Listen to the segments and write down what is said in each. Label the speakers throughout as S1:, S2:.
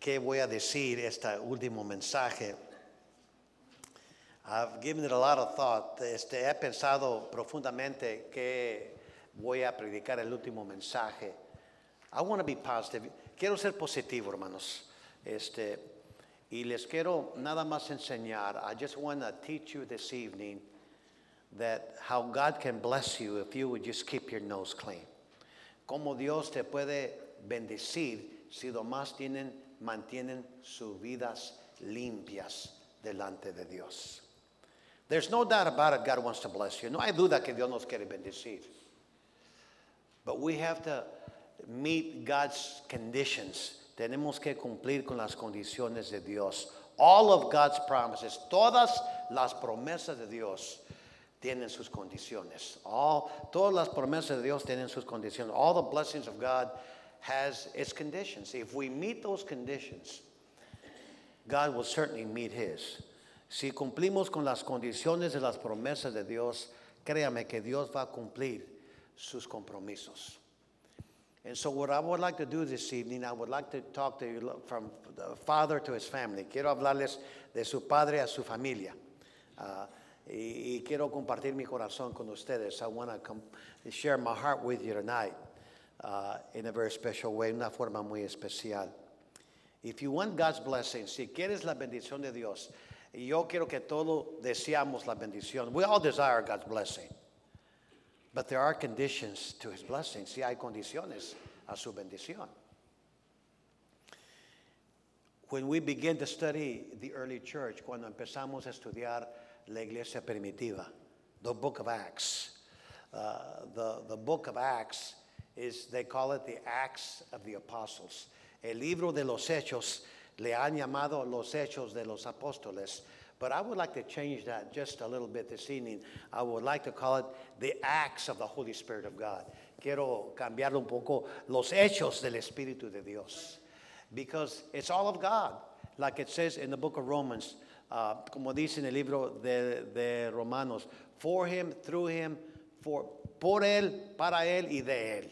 S1: qué voy a decir este último mensaje. I've given it a lot of thought. Este, he pensado profundamente que voy a predicar el último mensaje. I want to be positive. Quiero ser positivo, hermanos. Este, y les quiero nada más enseñar. I just want to teach you this evening that how God can bless you if you would just keep your nose clean. Cómo Dios te puede bendecir si más tienen, mantienen sus vidas limpias delante de Dios. There's no doubt about it, God wants to bless you. No hay duda que Dios nos quiere bendecir. But we have to meet God's conditions. Tenemos que cumplir con las condiciones de Dios. All of God's promises, todas las promesas de Dios tienen sus condiciones. All, todas las promesas de Dios tienen sus condiciones. All the blessings of God has its conditions. If we meet those conditions, God will certainly meet his. Si cumplimos con las condiciones de las promesas de Dios, créame que Dios va a cumplir sus compromisos. And so, what I would like to do this evening, I would like to talk to you from the father to his family. Quiero hablarles de su padre a su familia. Uh, y, y, quiero compartir mi corazón con ustedes. I want to share my heart with you tonight uh, in a very special way, una forma muy especial. If you want God's blessing, si quieres la bendición de Dios, yo quiero que todos deseamos la bendición. We all desire God's blessing. But there are conditions to his blessing. Si hay condiciones a su bendición. When we begin to study the early church, cuando empezamos a estudiar la iglesia primitiva, the book of Acts, uh, the, the book of Acts is, they call it the Acts of the Apostles. El libro de los Hechos le han llamado los Hechos de los Apóstoles. But I would like to change that just a little bit this evening. I would like to call it the acts of the Holy Spirit of God. Quiero cambiarlo un poco, los hechos del Espíritu de Dios. Because it's all of God. Like it says in the book of Romans, uh, como dice en el libro de, de Romanos, for him, through him, for, por él, para él y de él.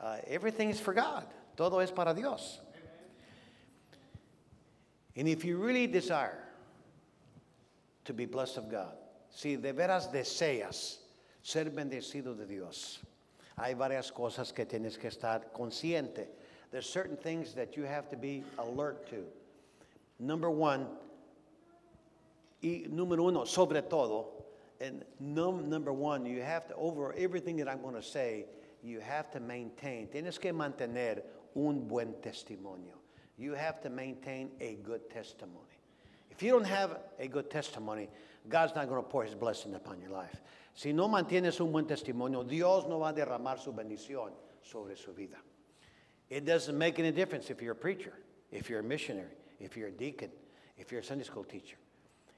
S1: Uh, everything is for God. Todo es para Dios. And if you really desire to be blessed of God, si de veras deseas ser bendecido de Dios, hay varias cosas que tienes que estar consciente. There's certain things that you have to be alert to. Number one, y número uno, sobre todo, and num, number one, you have to, over everything that I'm going to say, you have to maintain, tienes que mantener un buen testimonio. You have to maintain a good testimony. If you don't have a good testimony, God's not going to pour his blessing upon your life. Si no mantienes un buen testimonio, Dios no va a derramar su bendición sobre su vida. It doesn't make any difference if you're a preacher, if you're a missionary, if you're a deacon, if you're a Sunday school teacher.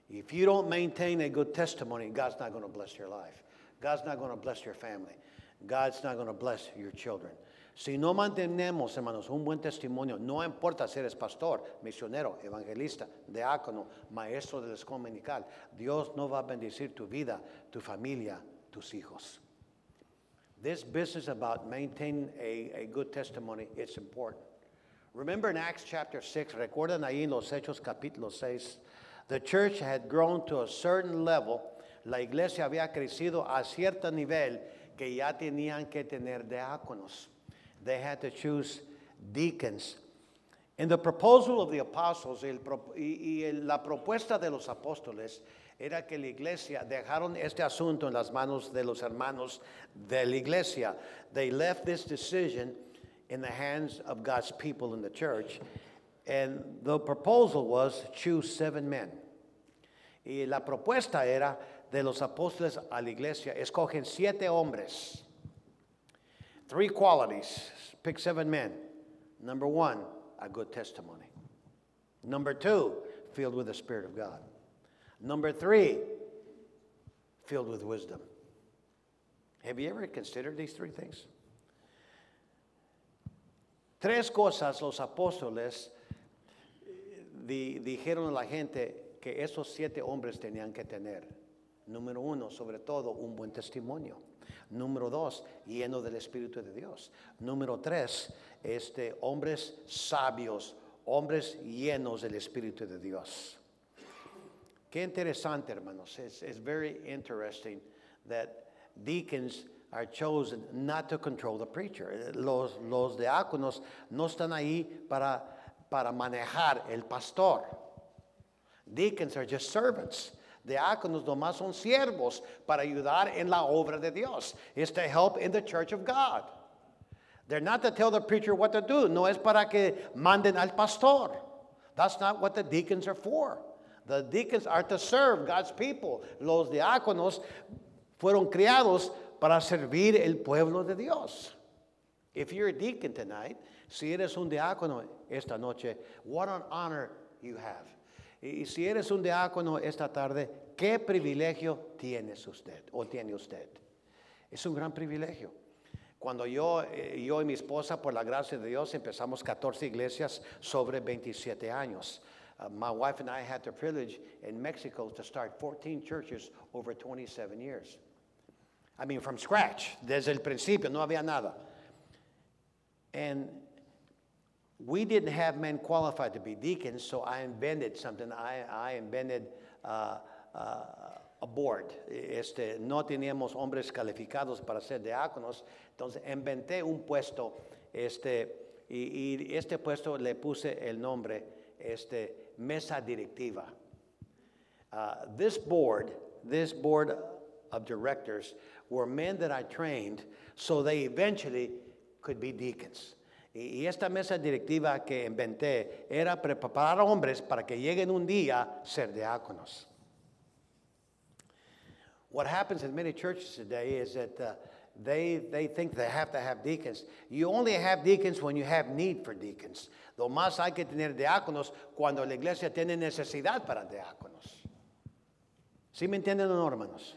S1: If you don't maintain a good testimony, God's not going to bless your life. God's not going to bless your family. God's not going to bless your children. Si no mantenemos, hermanos, un buen testimonio, no importa si eres pastor, misionero, evangelista, diácono, maestro de la escuela dominical, Dios no va a bendecir tu vida, tu familia, tus hijos. This business about maintaining a, a good testimony, it's important. Remember in Acts chapter 6, recuerdan ahí en los Hechos capítulo 6, the church had grown to a certain level, la iglesia había crecido a cierto nivel que ya tenían que tener diáconos. They had to choose deacons. In the proposal of the apostles, el, y, y la propuesta de los apóstoles era que la iglesia dejaron este asunto en las manos de los hermanos de la iglesia. They left this decision in the hands of God's people in the church. And the proposal was to choose seven men. Y la propuesta era de los apóstoles a la iglesia, escogen siete hombres. Three qualities. Pick seven men. Number one, a good testimony. Number two, filled with the Spirit of God. Number three, filled with wisdom. Have you ever considered these three things? Tres cosas los apóstoles eh, di, dijeron a la gente que esos siete hombres tenían que tener. Número uno, sobre todo, un buen testimonio. Número dos, lleno del Espíritu de Dios. Número tres, este, hombres sabios hombres llenos del Espíritu de Dios. Qué interesante, hermanos. It's, it's very interesting that deacons are chosen not to control the preacher. Los, los diáconos no están ahí para, para manejar el pastor. Deacons are just servants. Diáconos nomás son siervos para ayudar en la obra de Dios. It's to help in the church of God. They're not to tell the preacher what to do. No es para que manden al pastor. That's not what the deacons are for. The deacons are to serve God's people. Los diáconos fueron criados para servir el pueblo de Dios. If you're a deacon tonight, si eres un diácono esta noche, what an honor you have. Y si eres un diácono esta tarde, ¿qué privilegio tienes usted o tiene usted? Es un gran privilegio. Cuando yo, eh, yo y mi esposa, por la gracia de Dios, empezamos 14 iglesias sobre 27 años. Uh, my wife and I had the privilege in Mexico to start 14 churches over 27 years. I mean, from scratch, desde el principio, no había nada. And we didn't have men qualified to be deacons, so I invented something. I, I invented uh, uh, a board. Este, no teníamos hombres calificados para ser diáconos, entonces inventé un puesto, este, y, y este puesto le puse el nombre, este, mesa directiva. Uh, this board, this board of directors were men that I trained so they eventually could be deacons. Y esta mesa directiva que inventé era preparar hombres para que lleguen un día a ser diáconos. What happens in many churches today is that uh, they, they think they have to have deacons. You only have deacons when you have need for deacons. Lo más hay que tener diáconos cuando la iglesia tiene necesidad para diáconos. ¿Sí me entienden, no, hermanos?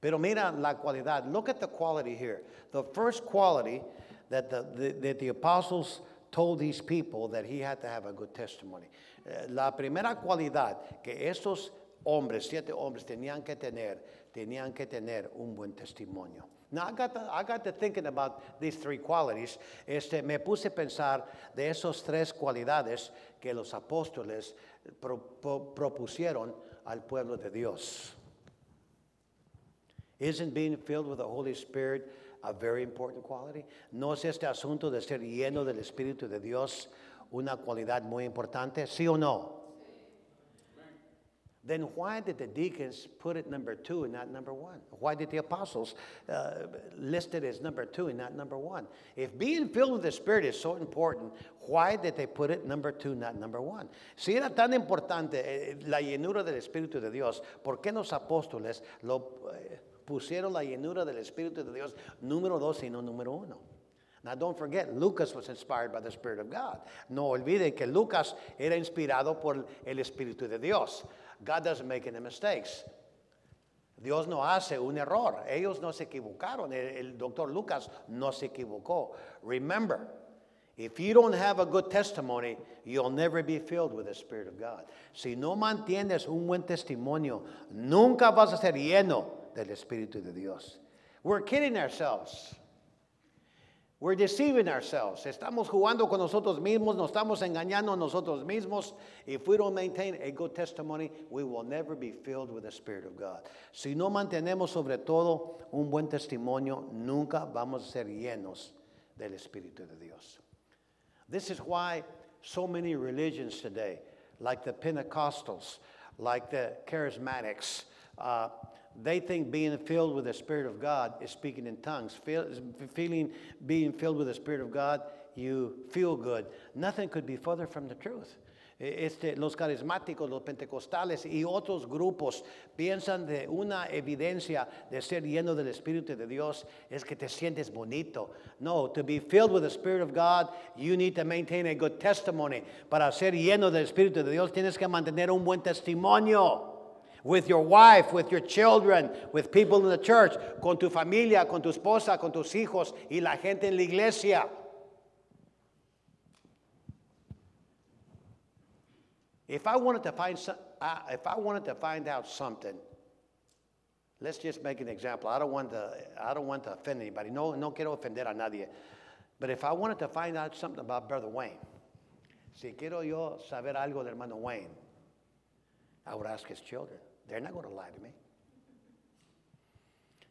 S1: Pero mira la cualidad. Look at the quality here. The first quality that the, the, that the apostles told these people that he had to have a good testimony. Eh, la primera cualidad que estos hombres, siete hombres, tenían que tener, tenían que tener un buen testimonio. Now, I got, to, I got to thinking about these three qualities. Este, me puse a pensar de esos tres cualidades que los apóstoles pro, pro, propusieron al pueblo de Dios. Isn't being filled with the Holy Spirit a very important quality? ¿No es este asunto de ser lleno del Espíritu de Dios una cualidad muy importante? ¿Sí o no? Then why did the deacons put it number two and not number one? Why did the apostles uh, list it as number two and not number one? If being filled with the Spirit is so important, why did they put it number two, not number one? Si era tan importante eh, la llenura del Espíritu de Dios, ¿por qué los apóstoles lo eh, pusieron la llenura del Espíritu de Dios número dos y no número uno? Now don't forget, Lucas was inspired by the Spirit of God. No olviden que Lucas era inspirado por el Espíritu de Dios. God doesn't make any mistakes. Dios no hace un error. Ellos no se equivocaron. El, el doctor Lucas no se equivocó. Remember, if you don't have a good testimony, you'll never be filled with the Spirit of God. Si no mantienes un buen testimonio, nunca vas a ser lleno del Espíritu de Dios. We're kidding ourselves. We're deceiving ourselves. Estamos jugando con nosotros mismos, nos estamos engañando a nosotros mismos. If we don't maintain a good testimony, we will never be filled with the Spirit of God. Si no mantenemos sobre todo un buen testimonio, nunca vamos a ser llenos del Espíritu de Dios. This is why so many religions today, like the Pentecostals, like the Charismatics, uh, they think being filled with the Spirit of God is speaking in tongues. Feel, feeling being filled with the Spirit of God, you feel good. Nothing could be further from the truth. Este, los carismáticos, los pentecostales y otros grupos piensan de una evidencia de ser lleno del Espíritu de Dios es que te sientes bonito. No, to be filled with the Spirit of God, you need to maintain a good testimony. Para ser lleno del Espíritu de Dios tienes que mantener un buen testimonio. with your wife, with your children, with people in the church, con tu familia, con tu esposa, con tus hijos y la gente en la iglesia. If I wanted to find some, uh, if I wanted to find out something, let's just make an example. I don't want to, I don't want to offend anybody. No, no quiero ofender a nadie. But if I wanted to find out something about Brother Wayne, Si quiero yo saber algo del hermano Wayne, I would ask his children. They're not going to lie to me.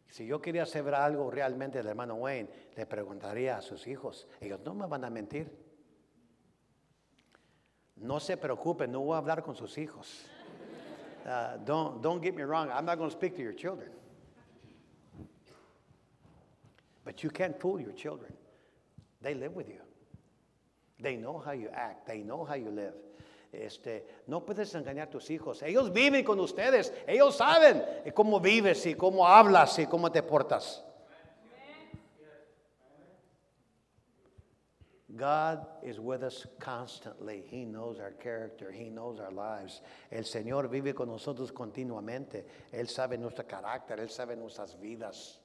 S1: Si yo quería saber algo realmente del hermano Wayne, le preguntaría a sus hijos. Ellos no me van a mentir. No se preocupen, no voy a hablar con sus hijos. Uh, don't, don't get me wrong, I'm not going to speak to your children. But you can't fool your children. They live with you. They know how you act, they know how you live. Este, no puedes engañar a tus hijos. Ellos viven con ustedes. Ellos saben cómo vives y cómo hablas y cómo te portas. God is with us constantly. He knows our character. He knows our lives. El Señor vive con nosotros continuamente. Él sabe nuestro carácter. Él sabe nuestras vidas.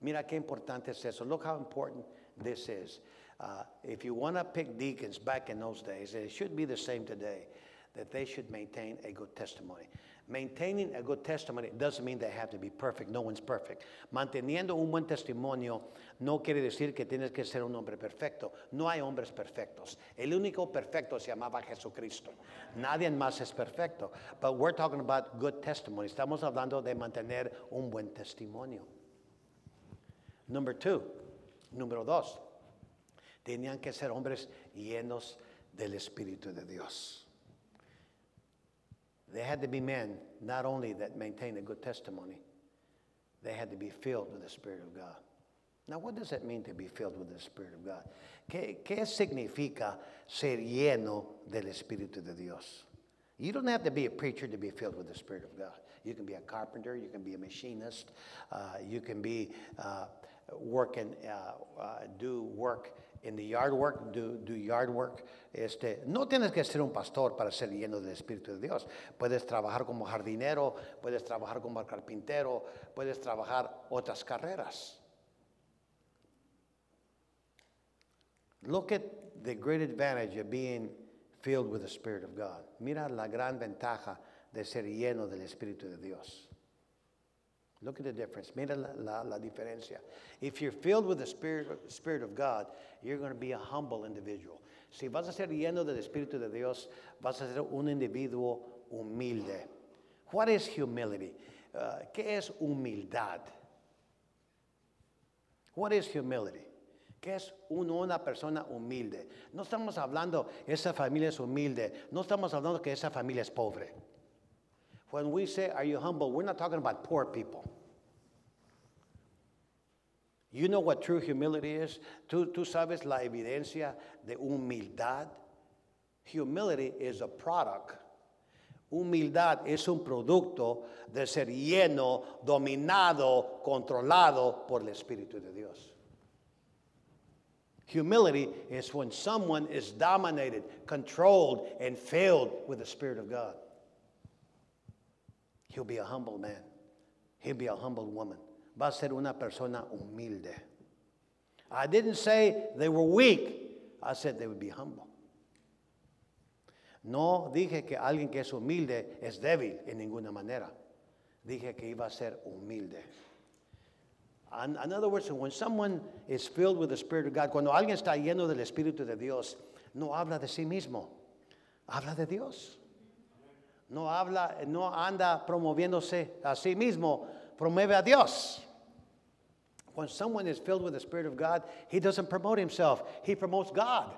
S1: Mira qué importante es eso. Look how important this is. Uh, if you want to pick deacons back in those days, it should be the same today, that they should maintain a good testimony. Maintaining a good testimony doesn't mean they have to be perfect. No one's perfect. Manteniendo un buen testimonio no quiere decir que tienes que ser un hombre perfecto. No hay hombres perfectos. El único perfecto se llamaba Jesucristo. Nadie más es perfecto. But we're talking about good testimony. Estamos hablando de mantener un buen testimonio. Number two. Número dos. Tenían que ser hombres llenos del Espíritu de Dios. They had to be men not only that maintained a good testimony, they had to be filled with the Spirit of God. Now, what does it mean to be filled with the Spirit of God? ¿Qué, qué significa ser lleno del Espíritu de Dios? You don't have to be a preacher to be filled with the Spirit of God. You can be a carpenter, you can be a machinist, uh, you can be uh, working, uh, uh do work in the yard work, do, do yard work. Este, no tienes que ser un pastor para ser lleno del Espíritu de Dios. Puedes trabajar como jardinero, puedes trabajar como carpintero, puedes trabajar otras carreras. Look at the great advantage of being filled with the Spirit of God. Mira la gran ventaja de ser lleno del Espíritu de Dios. Look at the difference. Mira la, la, diferencia. If you're filled with the Spirit, Spirit of God, you're going to be a humble individual. Si vas a ser lleno del Espíritu de Dios, vas a ser un individuo humilde. What is humility? Uh, ¿Qué es humildad? What is humility? ¿Qué es una persona humilde? No estamos hablando esa familia es humilde. No estamos hablando que esa familia es pobre. When we say, Are you humble? we're not talking about poor people. You know what true humility is? ¿Tú, tú sabes la evidencia de humildad? Humility is a product. Humildad es un producto de ser lleno, dominado, controlado por el Espíritu de Dios. Humility is when someone is dominated, controlled, and filled with the Spirit of God. He'll be a humble man. He'll be a humble woman. Va a ser una persona humilde. I didn't say they were weak. I said they would be humble. No dije que alguien que es humilde es débil en ninguna manera. Dije que iba a ser humilde. In, in other words, when someone is filled with the Spirit of God, cuando alguien está lleno del Espíritu de Dios, no habla de sí mismo, habla de Dios. No habla, no anda promoviéndose a sí mismo, promueve a Dios. When someone is filled with the Spirit of God, he doesn't promote himself, he promotes God.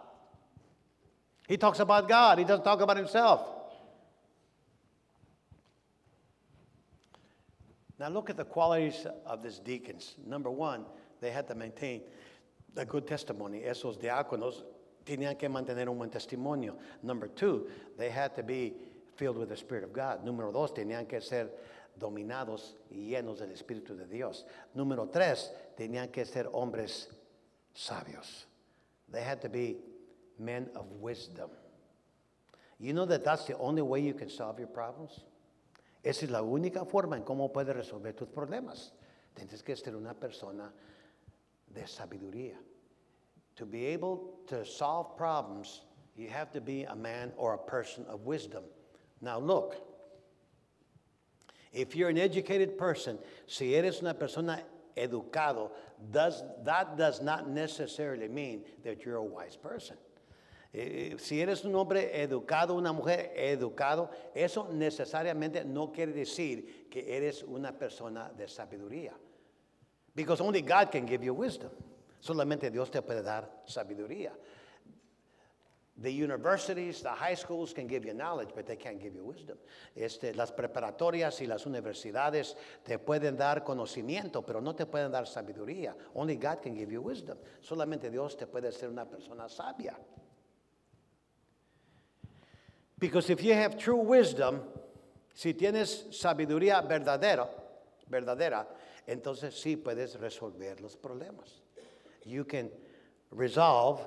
S1: He talks about God, he doesn't talk about himself. Now, look at the qualities of these deacons. Number one, they had to maintain a good testimony. Esos diáconos tenían que mantener un buen testimonio. Number two, they had to be filled with the Spirit of God. Número dos, tenían que ser dominados y llenos del Espíritu de Dios. Número tres, tenían que ser hombres sabios. They had to be men of wisdom. You know that that's the only way you can solve your problems? Esa es la única forma en cómo puedes resolver tus problemas. Tienes que ser una persona de sabiduría. To be able to solve problems, you have to be a man or a person of wisdom. Now look, if you're an educated person, si eres una persona educado, does, that does not necessarily mean that you're a wise person. Eh, si eres un hombre educado, una mujer educado, eso necesariamente no quiere decir que eres una persona de sabiduría. Because only God can give you wisdom. Solamente Dios te puede dar sabiduría. The universities, the high schools can give you knowledge, but they can't give you wisdom. Este, las preparatorias y las universidades te pueden dar conocimiento, pero no te pueden dar sabiduría. Only God can give you wisdom. Solamente Dios te puede hacer una persona sabia. Because if you have true wisdom, si tienes sabiduría verdadera, verdadera, entonces sí puedes resolver los problemas. You can resolve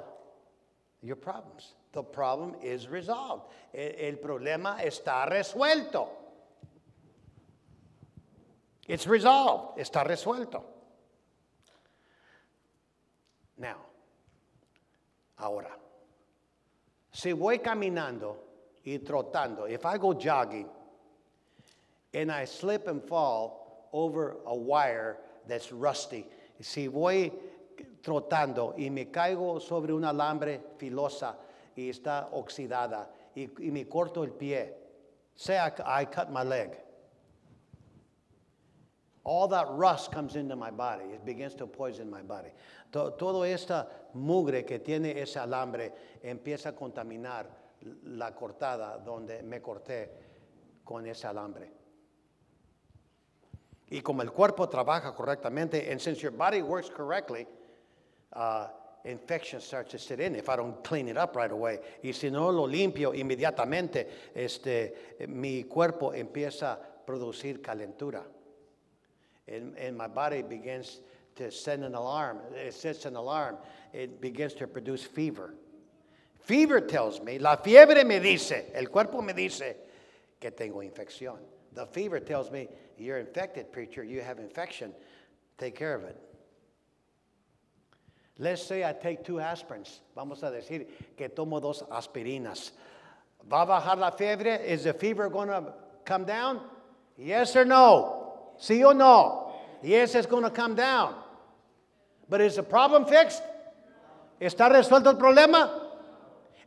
S1: your problems. The problem is resolved. El, problema está resuelto. It's resolved. Está resuelto. Now, ahora, si voy caminando y trotando, if I go jogging and I slip and fall over a wire that's rusty, si voy trotando y me caigo sobre un alambre filosa y está oxidada y, y me corto el pie, say I, cut my leg. All that rust comes into my body. It begins to poison my body. To- todo esta mugre que tiene ese alambre empieza a contaminar la cortada donde me corté con ese alambre. Y como el cuerpo trabaja correctamente, and since your body works correctly, uh, infection starts to sit in if I don't clean it up right away. Y si no lo limpio inmediatamente, este, mi cuerpo empieza a producir calentura. And, and my body begins to send an alarm. It sets an alarm. It begins to produce fever. Fever tells me, la fiebre me dice, el cuerpo me dice que tengo infección. The fever tells me, you're infected, preacher, you have infection. Take care of it. Let's say I take two aspirins. Vamos a decir que tomo dos aspirinas. ¿Va a bajar la fiebre? Is the fever going to come down? Yes or no? Sí o no? Yes, it's going to come down. But is the problem fixed? ¿Está resuelto el problema?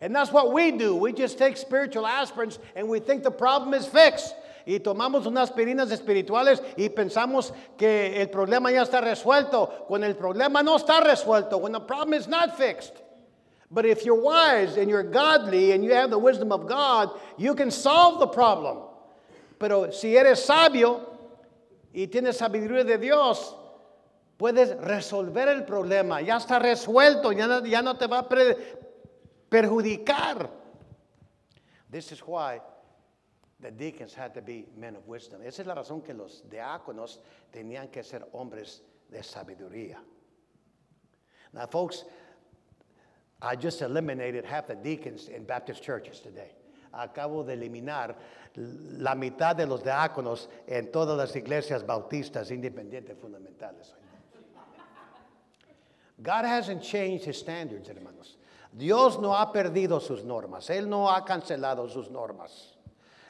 S1: And that's what we do. We just take spiritual aspirins and we think the problem is fixed. Y tomamos unas aspirinas espirituales y pensamos que el problema ya está resuelto, cuando el problema no está resuelto, when the problem is not fixed. But if you're wise and you're godly and you have the wisdom of God, you can solve the problem. Pero si eres sabio y tienes sabiduría de Dios, puedes resolver el problema. Ya está resuelto, ya no, ya no te va a perjudicar. This is why the deacons had to be men of wisdom. Esa es la razón que los diáconos tenían que ser hombres de sabiduría. Now, folks, I just eliminated half the deacons in Baptist churches today. Acabo de eliminar la mitad de los diáconos en todas las iglesias bautistas independientes fundamentales. God hasn't changed his standards, hermanos. Dios no ha perdido sus normas. Él no ha cancelado sus normas.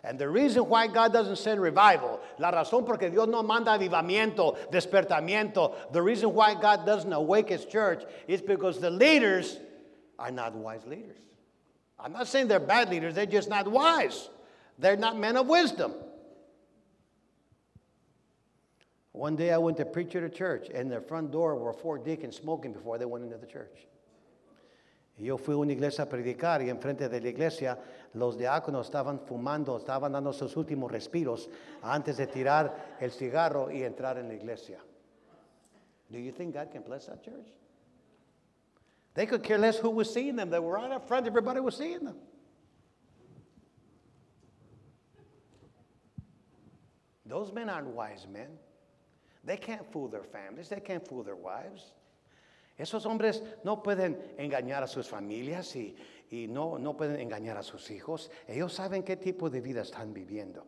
S1: And the reason why God doesn't send revival, la razón porque Dios no manda avivamiento, despertamiento, the reason why God doesn't awake his church is because the leaders are not wise leaders. I'm not saying they're bad leaders, they're just not wise. They're not men of wisdom. One day I went to preach at a church, and the front door were four deacons smoking before they went into the church. Yo fui a una iglesia a predicar y enfrente de la iglesia los diáconos estaban fumando, estaban dando sus últimos respiros antes de tirar el cigarro y entrar en la iglesia. Do you think God can bless that church? They could care less who was seeing them. They were right up front, everybody was seeing them. Those men aren't wise men. They can't fool their families, they can't fool their wives. Esos hombres no pueden engañar a sus familias y, y no, no pueden engañar a sus hijos. Ellos saben qué tipo de vida están viviendo.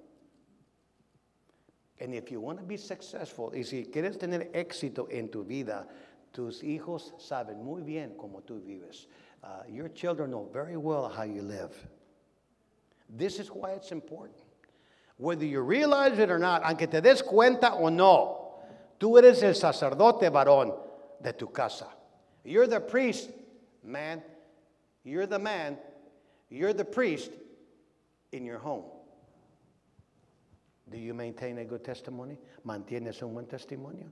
S1: And if you want to be successful, y si quieres tener éxito en tu vida, tus hijos saben muy bien cómo tú vives. Uh, your children know very well how you live. This is why it's important. Whether you realize it or not, aunque te des cuenta o no, tú eres el sacerdote varón de tu casa. You're the priest, man. You're the man You're the priest in your home. Do you maintain a good testimony? ¿Mantienes un buen testimonio?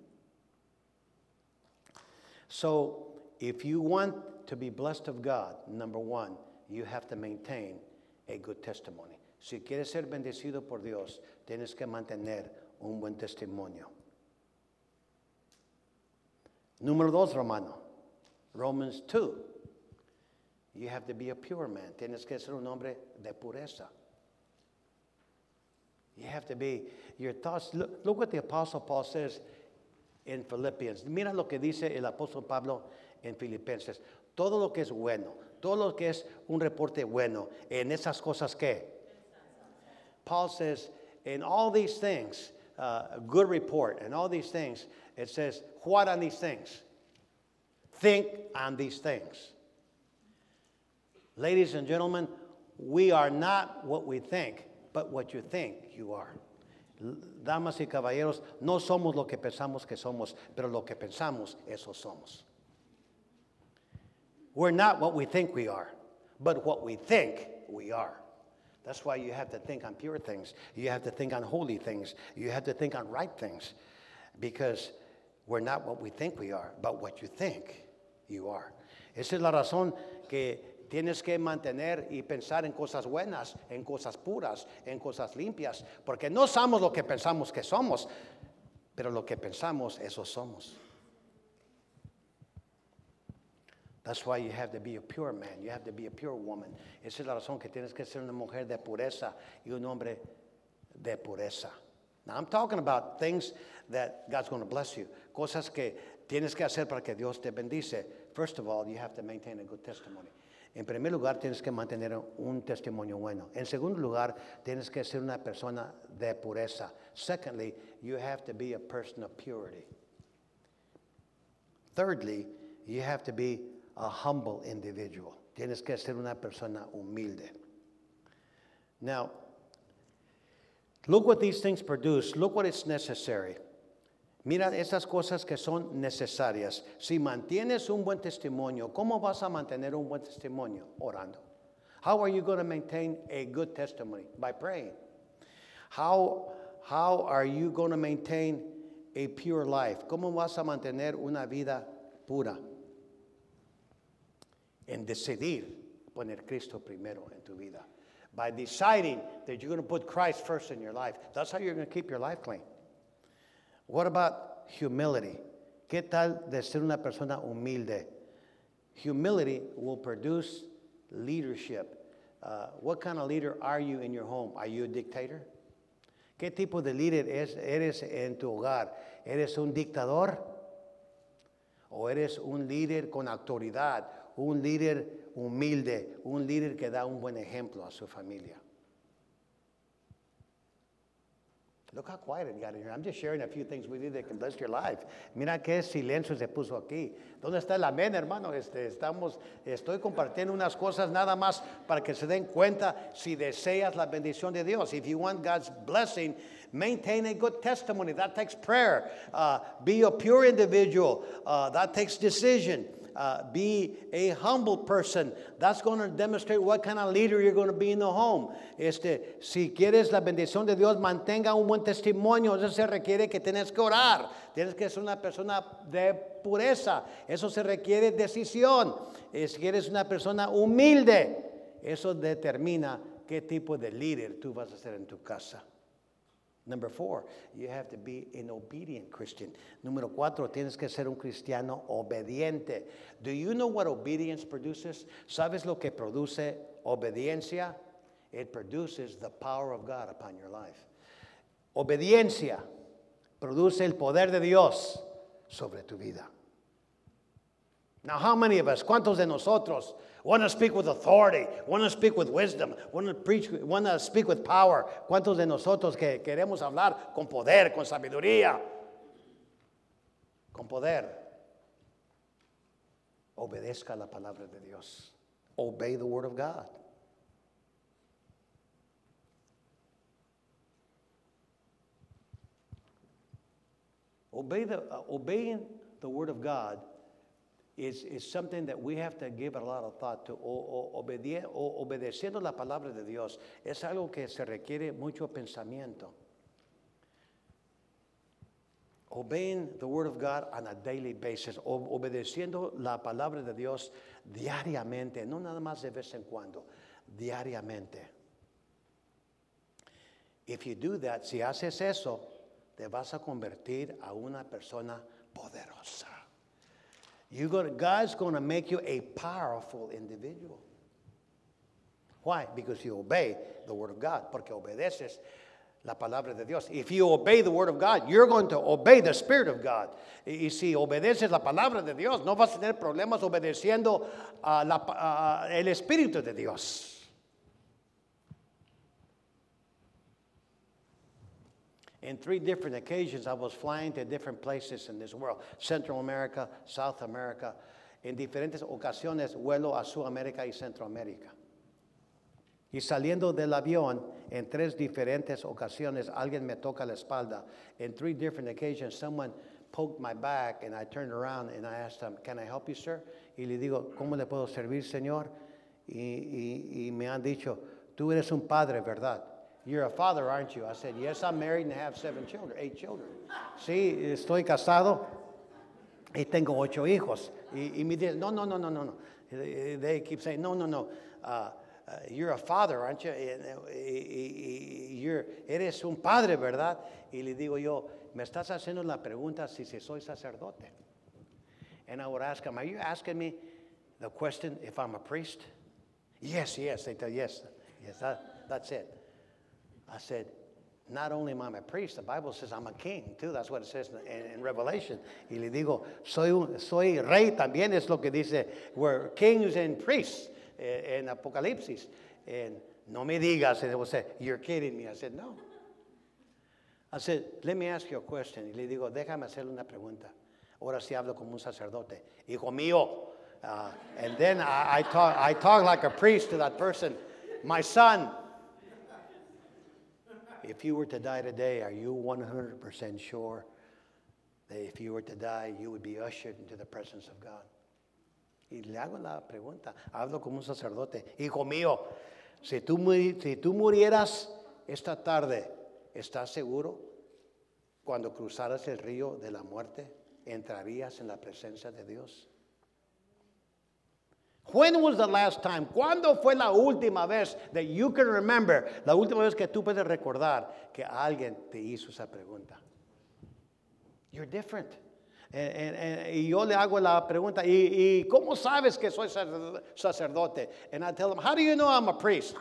S1: So, if you want to be blessed of God, number one, you have to maintain a good testimony. Si quieres ser bendecido por Dios, tienes que mantener un buen testimonio. Número dos, Romano. Romans 2. You have to be a pure man. Tienes que ser un hombre de pureza. You have to be, your thoughts, look, look what the Apostle Paul says in Philippians. Mira lo que dice el apóstol Pablo en Filipenses. Todo lo que es bueno, todo lo que es un reporte bueno, en esas cosas que. Paul says, in all these things, uh, a good report, and all these things, it says, what on these things? Think on these things. Ladies and gentlemen, we are not what we think, but what you think you are. Damas y caballeros, no somos lo que pensamos que somos, pero lo que pensamos, eso somos. We're not what we think we are, but what we think we are. That's why you have to think on pure things. You have to think on holy things. You have to think on right things. Because we're not what we think we are, but what you think you are. Esa es la razón que tienes que mantener y pensar en cosas buenas, en cosas puras, en cosas limpias, porque no somos lo que pensamos que somos, pero lo que pensamos, eso somos. That's why you have to be a pure man, you have to be a pure woman. Esa es la razón que tienes que ser una mujer de pureza y un hombre de pureza. Now I'm talking about things that God's going to bless you. Cosas que tienes que hacer para que Dios te bendice. First of all, you have to maintain a good testimony. En primer lugar, tienes que mantener un testimonio bueno. En segundo lugar, tienes que ser una persona de pureza. Secondly, you have to be a person of purity. Thirdly, you have to be a humble individual. Tienes que ser una persona humilde. Now, look what these things produce. Look what is necessary. Mira esas cosas que son necesarias. Si mantienes un buen testimonio, ¿cómo vas a mantener un buen testimonio? Orando. How are you going to maintain a good testimony? By praying. How, how are you going to maintain a pure life? ¿Cómo vas a mantener una vida pura? En decidir poner Cristo primero en tu vida. By deciding that you're going to put Christ first in your life. That's how you're going to keep your life clean. What about humility? ¿Qué tal de ser una persona humilde? Humility will produce leadership. Uh, what kind of leader are you in your home? Are you a dictator? ¿Qué tipo de líder es, eres en tu hogar? ¿Eres un dictador? ¿O eres un líder con autoridad? Un líder humilde, un líder que da un buen ejemplo a su familia. Look how quiet it got in here. I'm just sharing a few things with you that can bless your life. Mira qué silencio se puso aquí. ¿Dónde está el amén, hermano? Este, estamos, estoy compartiendo unas cosas nada más para que se den cuenta si deseas la bendición de Dios. If you want God's blessing, maintain a good testimony. That takes prayer. Uh, be a pure individual. Uh, that takes decision. Uh, be a humble person. That's going to demonstrate what kind of leader you're going to be in the home. Este, si quieres la bendición de Dios, mantenga un buen testimonio. Eso se requiere que tienes que orar. Tienes que ser una persona de pureza. Eso se requiere decisión. Si eres una persona humilde, eso determina qué tipo de líder tú vas a ser en tu casa. Number four, you have to be an obedient Christian. Número cuatro, tienes que ser un cristiano obediente. Do you know what obedience produces? ¿Sabes lo que produce obediencia? It produces the power of God upon your life. Obediencia produce el poder de Dios sobre tu vida. Now, how many of us, cuántos de nosotros want to speak with authority, want to speak with wisdom, want to preach, want to speak with power. ¿Cuántos de nosotros que queremos hablar con poder, con sabiduría? Con poder. Obedezca la palabra de Dios. Obey the word of God. Obey the, uh, obeying the word of God is, is something that we have to give a lot of thought to. O, o, obedie- o- obedeciendo la palabra de Dios es algo que se requiere mucho pensamiento. Obeying the word of God on a daily basis, obedeciendo la palabra de Dios diariamente, no nada más de vez en cuando, diariamente. If you do that, si haces eso, te vas a convertir a una persona poderosa. You're gonna, God's going to make you a powerful individual. Why? Because you obey the Word of God, porque obedeces la palabra de Dios. If you obey the Word of God, you're going to obey the Spirit of God. Y, si obedeces la palabra de Dios, no vas a tener problemas obedeciendo a la el Espíritu de Dios. In three different occasions, I was flying to different places in this world Central America, South America. En diferentes ocasiones, vuelo a Sudamérica y Centroamérica. Y saliendo del avión, en tres diferentes ocasiones, alguien me toca la espalda. In three different occasions, someone poked my back, and I turned around and I asked him, Can I help you, sir? Y le digo, ¿Cómo le puedo servir, señor? Y, y- y me han dicho, Tú eres un padre, ¿verdad? You're a father, aren't you? I said, Yes, I'm married and have seven children, eight children. Sí, estoy casado y tengo ocho hijos. Y, y me dicen, no, no, no, no, no, no. They keep saying, no, no, no. Uh, uh, you're a father, aren't you? Y- you're- eres un padre, ¿verdad? Y le digo yo, me estás haciendo la pregunta si soy sacerdote. And I would ask him, are you asking me the question if I'm a priest? Yes, yes. They tell yes, yes. That, that's it. I said, not only am I a priest, the Bible says I'm a king too. That's what it says in, in, in Revelation. Y le digo, soy, un, soy rey también, es lo que dice, we're kings and priests eh, en Apocalipsis. And no me digas, and they will say, you're kidding me. I said, no. I said, let me ask you a question. Y le digo, déjame hacerle una pregunta. Ahora sí hablo como un sacerdote. Hijo mío. Uh, and then I, I, talk, I talk like a priest to that person. My son, if you were to die today, are you 100% sure that if you were to die, you would be ushered into the presence of God? Y le hago la pregunta, hablo como un sacerdote, hijo mío, si tú, si tú murieras esta tarde, ¿estás seguro? Cuando cruzaras el río de la muerte, entrarías en la presencia de Dios. When was the last time? ¿Cuándo fue la última vez that you can remember? La última vez que tú puedes recordar que alguien te hizo esa pregunta. You're different. And- and- and- y yo le hago la pregunta, ¿y, y cómo sabes que soy sacerdote? And I tell them, how do you know I'm a priest?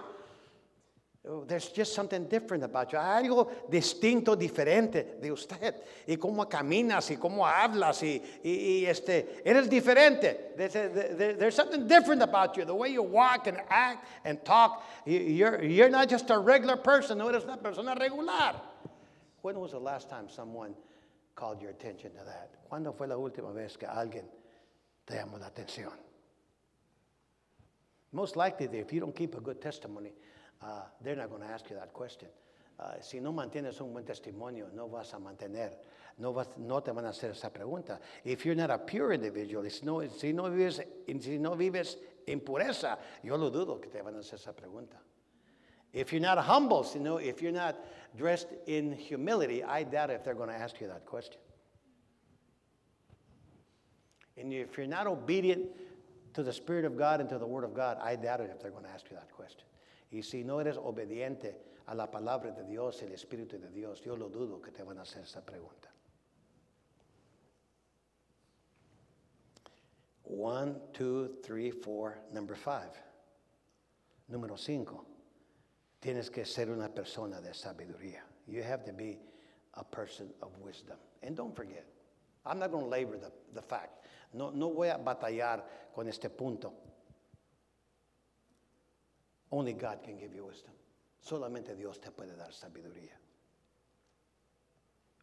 S1: Oh, There's just something different about you. Hay algo distinto, diferente de usted. Y cómo caminas y cómo hablas y, y- y, este, eres diferente. There's, there- there's something different about you. The way you walk and act and talk. You're, you're not just a regular person. No eres una persona regular. When was the last time someone called your attention to that? ¿Cuándo fue la última vez que alguien te llamó la atención? Most likely, if you don't keep a good testimony, uh, they're not going to ask you that question. Uh, si no mantienes un buen testimonio, no vas a mantener, no, vas, no te van a hacer esa pregunta. If you're not a pure individual, si no, si no, vives, si no vives en pureza, yo lo dudo que te van a hacer esa pregunta. If you're not humble, you know, if you're not dressed in humility, I doubt if they're going to ask you that question. And if you're not obedient to the Spirit of God and to the Word of God, I doubt it if they're going to ask you that question. Y si no eres obediente a la palabra de Dios, el Espíritu de Dios, yo lo dudo que te van a hacer esa pregunta. One, two, three, four, number five. Número cinco. Tienes que ser una persona de sabiduría. You have to be a person of wisdom. And don't forget, I'm not going to labor the, the fact. No, no voy a batallar con este punto. Only God can give you wisdom. Solamente Dios te puede dar sabiduría.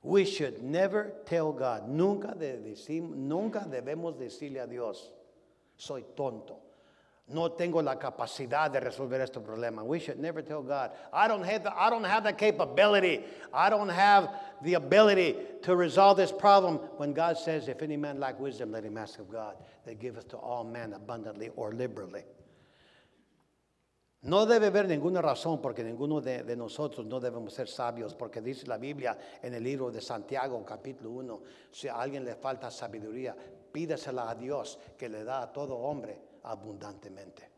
S1: We should never tell God, nunca, de nunca debemos decirle a Dios, soy tonto, No tengo la capacidad de resolver este problema. We should never tell God, I don't have the, I don't have the capability. I don't have the ability to resolve this problem. When God says, if any man lack wisdom, let him ask of God that giveth to all men abundantly or liberally. No debe haber ninguna razón porque ninguno de, nosotros no debemos ser sabios, porque dice la Biblia en el libro de Santiago, capítulo 1, si a alguien le falta sabiduría, pídesela a Dios que le da a todo hombre abundantemente.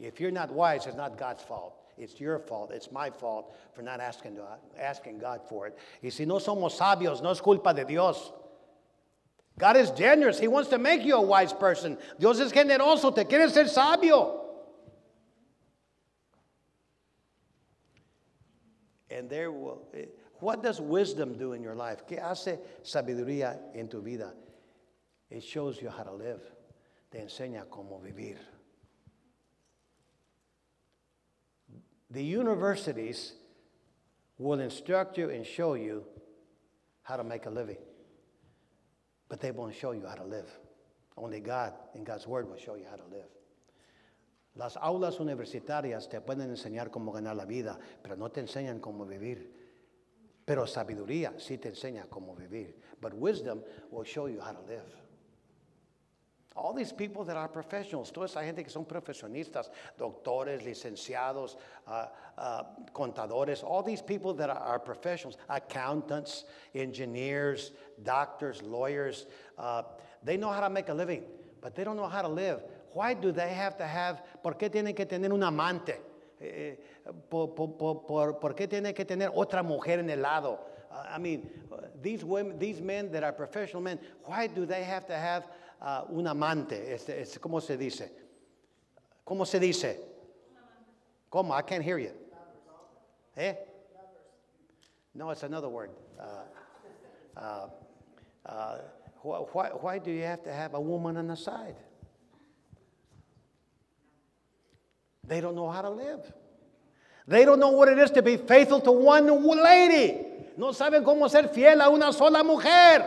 S1: If you're not wise, it's not God's fault. It's your fault. It's my fault for not asking asking God for it. Y si no somos sabios, no es culpa de Dios. God is generous. He wants to make you a wise person. Dios es generoso. Te quiere ser sabio. And there will, eh, what does wisdom do in your life? ¿Qué hace sabiduría en tu vida? It shows you how to live. Te enseña cómo vivir. The universities will instruct you and show you how to make a living, but they won't show you how to live. Only God and God's Word will show you how to live. Las aulas universitarias te pueden enseñar cómo ganar la vida, pero no te enseñan cómo vivir. Pero sabiduría sí te enseña cómo vivir. But wisdom will show you how to live. All these people that are professionals, toda esa gente que son profesionistas, doctores, licenciados, uh, uh, contadores, all these people that are, professionals, accountants, engineers, doctors, lawyers, uh, they know how to make a living, but they don't know how to live. Why do they have to have, por qué tienen que tener un amante? Eh, por, por, por, ¿Por qué tienen que tener otra mujer en el lado? I mean, these women, these men that are professional men, why do they have to have uh, un amante? Este, este, ¿Cómo se dice? ¿Cómo se dice? ¿Cómo? I can't hear you. Eh? No, it's another word. Uh, uh, uh why, why do you have to have a woman on the side? They don't know how to live. They don't know what it is to be faithful to one lady. No saben cómo ser fiel a una sola mujer.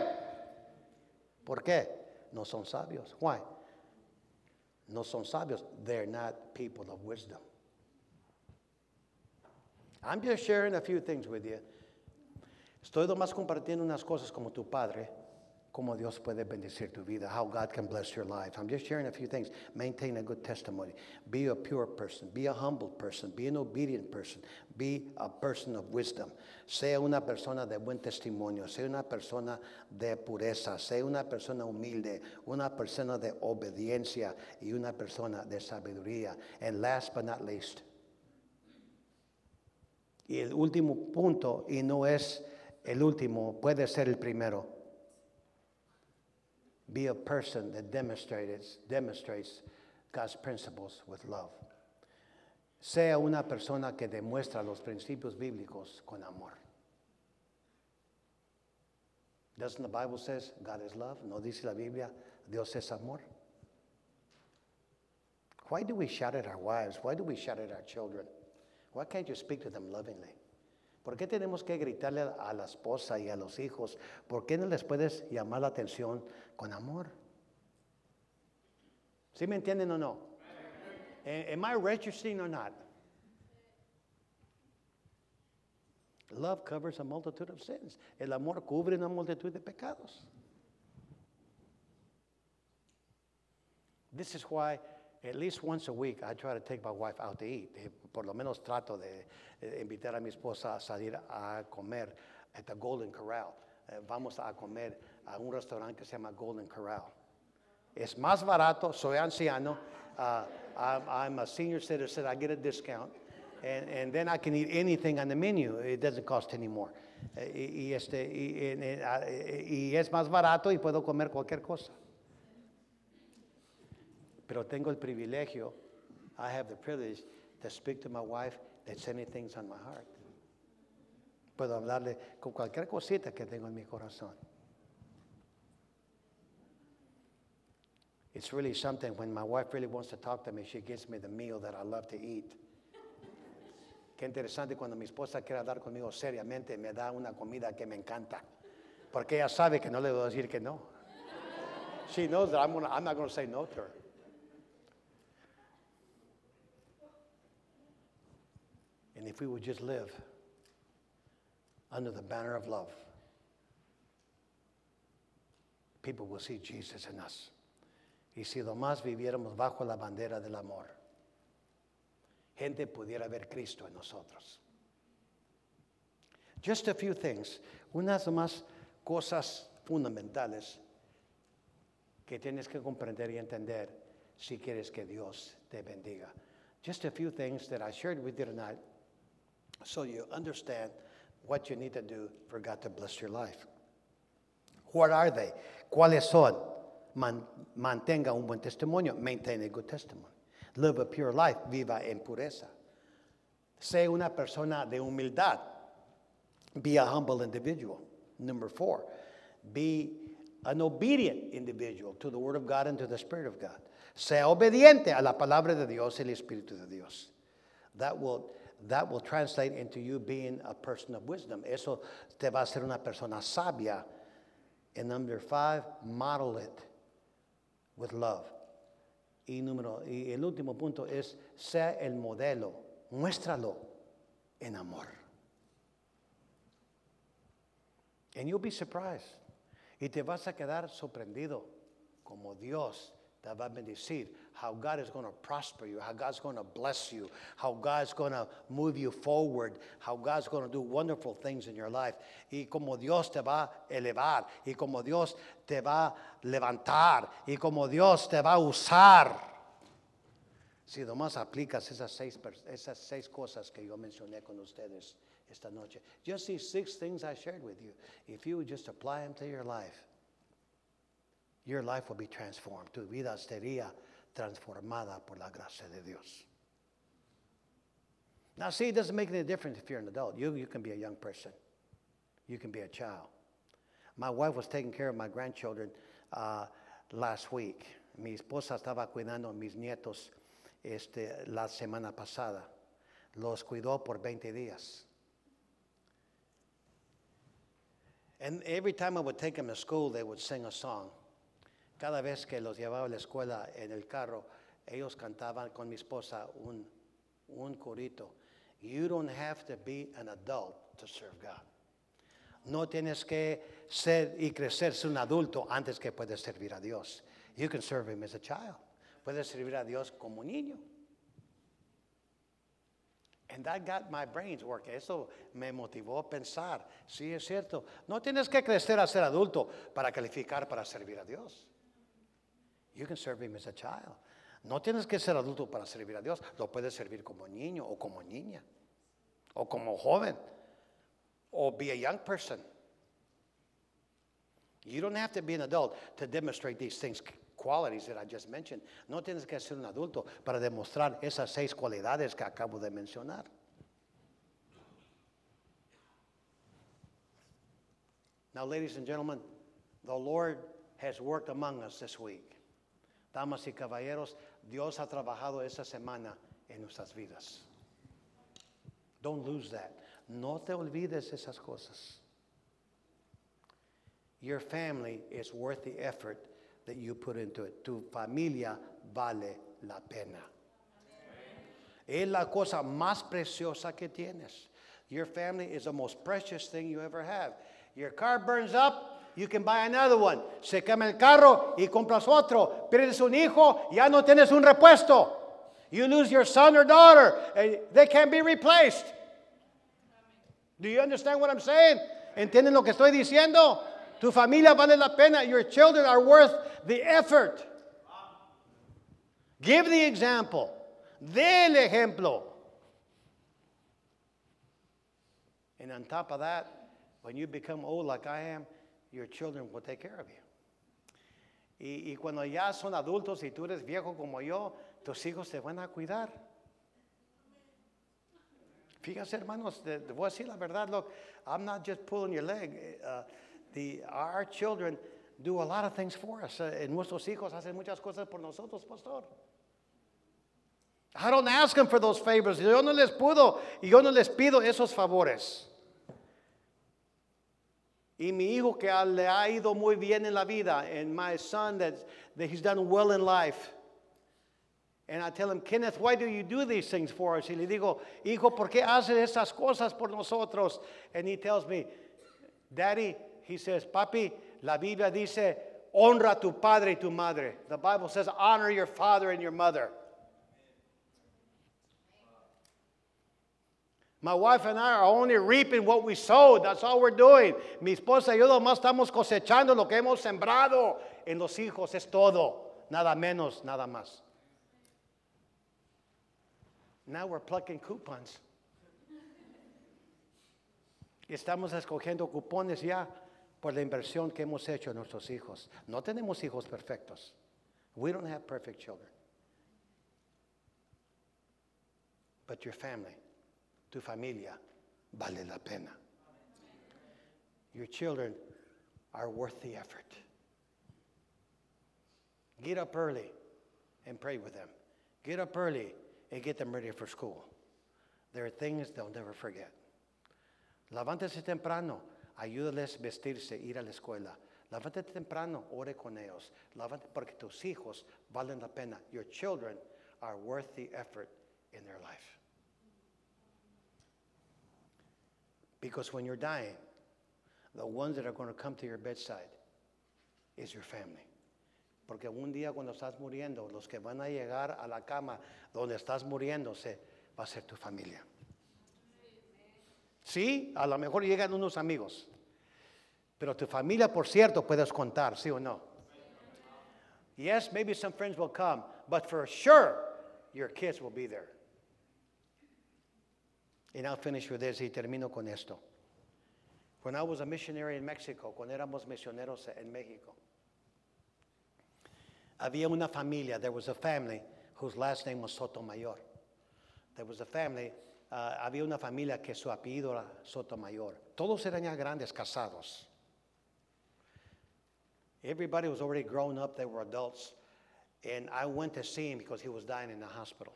S1: ¿Por qué? No son sabios. Why? No son sabios. They're not people of wisdom. I'm just sharing a few things with you. Estoy nomás compartiendo unas cosas como tu padre cómo Dios puede bendecir tu vida, how God can bless your life. I'm just sharing a few things. Maintain a good testimony. Be a pure person. Be a humble person. Be an obedient person. Be a person of wisdom. Sea una persona de buen testimonio. Sea una persona de pureza. Sea una persona humilde. Una persona de obediencia y una persona de sabiduría. And last but not least, y el último punto, y no es el último, puede ser el primero be a person that demonstrates, demonstrates God's principles with love. Sea una persona que demuestra los principios bíblicos con amor. Doesn't the Bible says God is love? ¿No dice la Biblia Dios es amor? Why do we shout at our wives? Why do we shout at our children? Why can't you speak to them lovingly? ¿Por qué tenemos que gritarle a la esposa y a los hijos? ¿Por qué no les puedes llamar la atención con amor? ¿Sí me entienden o no? Am I registering or not? Love covers a multitude of sins. El amor cubre una multitud de pecados. This is why at least once a week I try to take my wife out to eat. Eh, por lo menos trato de, invitar a mi esposa a salir a comer at the Golden Corral. Eh, vamos a comer a un restaurante que se llama Golden Corral. Es más barato, soy anciano. Uh, I'm, I'm, a senior citizen, I get a discount. And, and then I can eat anything on the menu. It doesn't cost any more. Eh, y, y, este, y, ah, y es más barato y puedo comer cualquier cosa. Pero tengo el privilegio, I have the privilege to speak to my wife that's any things on my heart. Puedo hablarle con cualquier cosita que tengo en mi corazón. It's really something when my wife really wants to talk to me, she gives me the meal that I love to eat. Qué interesante cuando mi esposa quiere hablar conmigo seriamente, me da una comida que me encanta. Porque ella sabe que no le voy a decir que no. She knows that I'm, gonna, I'm not going to say no to her. And if we would just live under the banner of love, people will see Jesus in us. Y si lo más viviéramos bajo la bandera del amor, gente pudiera ver Cristo en nosotros. Just a few things, unas más cosas fundamentales que tienes que comprender y entender si quieres que Dios te bendiga. Just a few things that I shared with you tonight so you understand what you need to do for God to bless your life. What are they? ¿Cuáles son? Man- mantenga un buen testimonio. Maintain a good testimony. Live a pure life. Viva en pureza. Sé una persona de humildad. Be a humble individual. Number four, be an obedient individual to the Word of God and to the Spirit of God. Sea obediente a la palabra de Dios y el Espíritu de Dios. That will, that will translate into you being a person of wisdom. Eso te va a hacer una persona sabia. And number five, model it with love. Y, número, y el último punto es, sea el modelo, muéstralo en amor. And you'll be surprised. Y te vas a quedar sorprendido como Dios te va a bendecir. How God is going to prosper you, how God's going to bless you, how God's going to move you forward, how God's going to do wonderful things in your life. Y como Dios te va a elevar, y como Dios te va a levantar, y como Dios te va a usar. Si nomás aplicas esas seis, esas seis cosas que yo mencioné con ustedes esta noche. Just these six things I shared with you. If you would just apply them to your life, your life will be transformed. Tu vida sería transformada por la gracia de Dios. Now, see, it doesn't make any difference if you're an adult. You, you can be a young person, you can be a child. My wife was taking care of my grandchildren uh, last week. Mi esposa estaba cuidando a mis nietos este, la semana pasada. Los cuidó por 20 días. And every time I would take them to school, they would sing a song. Cada vez que los llevaba a la escuela en el carro, ellos cantaban con mi esposa un, un corito. You don't have to be an adult to serve God. No tienes que ser y crecerse un adulto antes que puedes servir a Dios. You can serve Him as a child. Puedes servir a Dios como niño. And that got my brains working. Eso me motivó a pensar. Sí, es cierto. No tienes que crecer a ser adulto para calificar para servir a Dios. You can serve Him as a child. No tienes que ser adulto para servir a Dios. Lo puedes servir como niño o como niña. O como joven. Or be a young person. You don't have to be an adult to demonstrate these things, qualities that I just mentioned. No tienes que ser un adulto para demostrar esas seis cualidades que acabo de mencionar. Now, ladies and gentlemen, the Lord has worked among us this week. Damas y caballeros, Dios ha trabajado esta semana en nuestras vidas. Don't lose that. No te olvides esas cosas. Your family is worth the effort that you put into it. Tu familia vale la pena. Es la cosa más preciosa que tienes. Your family is the most precious thing you ever have. Your car burns up, you can buy another one. Se quema el carro y compras otro. Pierdes un hijo, ya no tienes un repuesto. You lose your son or daughter, and they can't be replaced. Do you understand what I'm saying? ¿Entienden lo que estoy diciendo? Tu familia vale la pena. Your children are worth the effort. Give the example. De el ejemplo. And on top of that, when you become old like I am, your children will take care of you. Y, y cuando ya son adultos y tú eres viejo como yo, tus hijos te van a cuidar. Fíjate, hermanos, te, te voy a decir la verdad. Look, I'm not just pulling your leg. Uh, the, our children do a lot of things for us. Uh, nuestros hijos hacen muchas cosas por nosotros, pastor. I don't ask them for those favors. Yo no les puedo y yo no les pido esos favores. Y mi hijo que le ha ido muy bien en la vida, and my son that, that he's done well in life, And I tell him, Kenneth, why do you do these things for us? Y le digo, hijo, ¿por qué haces esas cosas por nosotros? And he tells me, Daddy, he says, Papi, la Biblia dice, honra a tu padre y tu madre. The Bible says, honor your father and your mother. My wife and I are only reaping what we sowed. That's all we're doing. Mi esposa y yo nomás estamos cosechando lo que hemos sembrado en los hijos. Es todo. Nada menos, nada más. Now we're plucking coupons. Estamos escogiendo cupones ya por la inversión que hemos hecho en nuestros hijos. No tenemos hijos perfectos. We don't have perfect children. But your family, tu familia, vale la pena. Your children are worth the effort. Get up early and pray with them. Get up early and get them ready for school. There are things they'll never forget. Levántese temprano, ayúdales vestirse, ir a la escuela. Levántate temprano, ore con ellos. Levántate porque tus hijos valen la pena. Your children are worth the effort in their life. Because when you're dying, the ones that are going to come to your bedside is your family. Porque un día cuando estás muriendo, los que van a llegar a la cama donde estás muriéndose va a ser tu familia. Sí, a lo mejor llegan unos amigos, pero tu familia, por cierto, puedes contar, sí o no. Yes, maybe some friends will come, but for sure, your kids will be there. And I'll finish with this y termino con esto. When I was a missionary in Mexico, cuando éramos misioneros en México, había una familia, there was a family whose last name was Sotomayor. There was a family, uh, había una familia que su apellido era Sotomayor. Todos eran ya grandes, casados. Everybody was already grown up, they were adults. And I went to see him because he was dying in the hospital.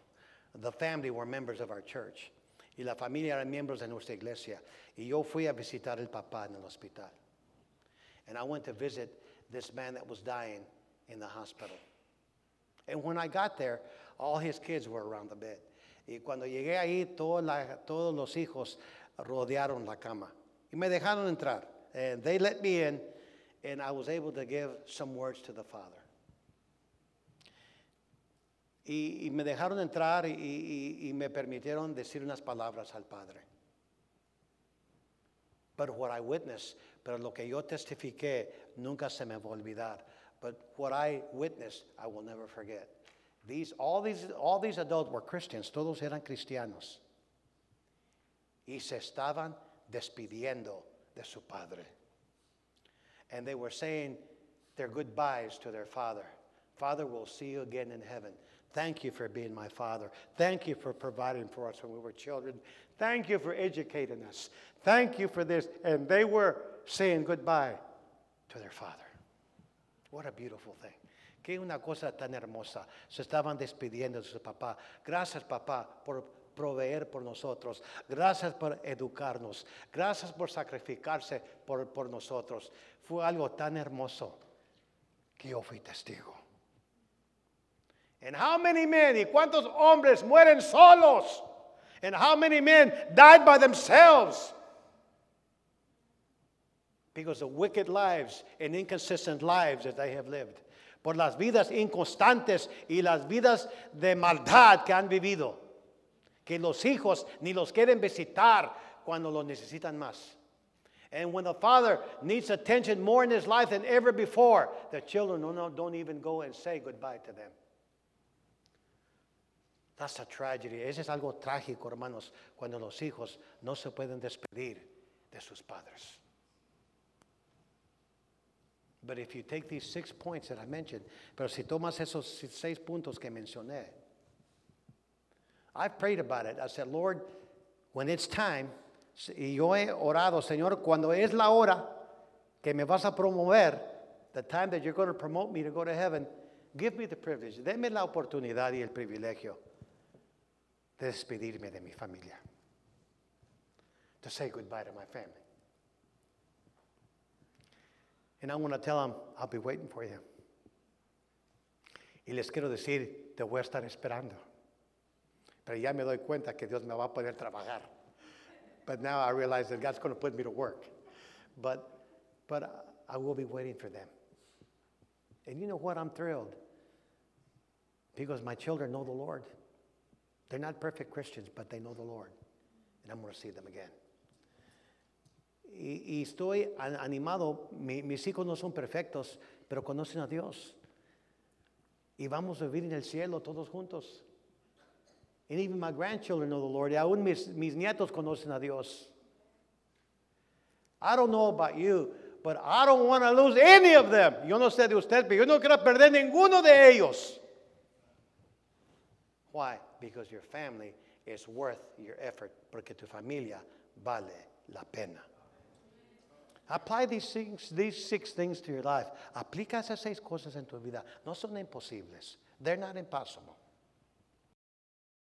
S1: The family were members of our church. Y la familia eran miembros de nuestra iglesia. Y yo fui a visitar papá en el hospital. And I went to visit this man that was dying in the hospital. And when I got there, all his kids were around the bed. Y cuando llegué ahí, toda la, todos los hijos rodearon la cama. Y me dejaron entrar. And they let me in, and I was able to give some words to the Father. Y, y me dejaron entrar y, y, y me permitieron decir unas palabras al Padre. But what I witnessed, pero lo que yo testifiqué, nunca se me va a olvidar. But what I witnessed, I will never forget. These, all, these, all these adults were Christians, todos eran cristianos. Y se estaban despidiendo de su padre. And they were saying their goodbyes to their father. Father, we'll see you again in heaven. Thank you for being my father. Thank you for providing for us when we were children. Thank you for educating us. Thank you for this. And they were saying goodbye to their father. What a beautiful thing. Qué una cosa tan hermosa. Se estaban despidiendo de su papá. Gracias, papá, por proveer por nosotros. Gracias por educarnos. Gracias por sacrificarse por, por nosotros. Fue algo tan hermoso que yo fui testigo. And how many men y cuántos hombres mueren solos? And how many men died by themselves? Because of wicked lives and inconsistent lives that they have lived. Por las vidas inconstantes y las vidas de maldad que han vivido. Que los hijos ni los quieren visitar cuando los necesitan más. And when the father needs attention more in his life than ever before, the children don't, don't even go and say goodbye to them. That's a tragedy. Ese es algo trágico, hermanos, cuando los hijos no se pueden despedir de sus padres. But if you take these six points that I mentioned, pero si tomas esos seis puntos que mencioné, I've prayed about it. I said, Lord, when it's time, y yo he orado, Señor, cuando es la hora que me vas a promover, the time that you're going to promote me to go to heaven, give me the privilege, deme la oportunidad y el privilegio de despedirme de mi familia, to say goodbye to my family. And I want to tell them, I'll be waiting for you. Y les quiero decir, te voy a estar esperando. Pero ya me doy cuenta que Dios me va a poder trabajar. But now I realize that God's going to put me to work. But, but I will be waiting for them. And you know what? I'm thrilled because my children know the Lord. They're not perfect Christians, but they know the Lord. And I'm going to see them again. Y, y estoy an- animado. Mi- mis hijos no son perfectos, pero conocen a Dios. Y vamos a vivir en el cielo todos juntos. And even my grandchildren know the Lord. Y aún mis, mis nietos conocen a Dios. I don't know about you, but I don't want to lose any of them. Yo no sé de usted, pero yo no quiero perder ninguno de ellos. Why? Because your family is worth your effort. Porque tu familia vale la pena. Apply these things, these six things to your life. Aplica esas seis cosas en tu vida. No son imposibles. They're not impossible.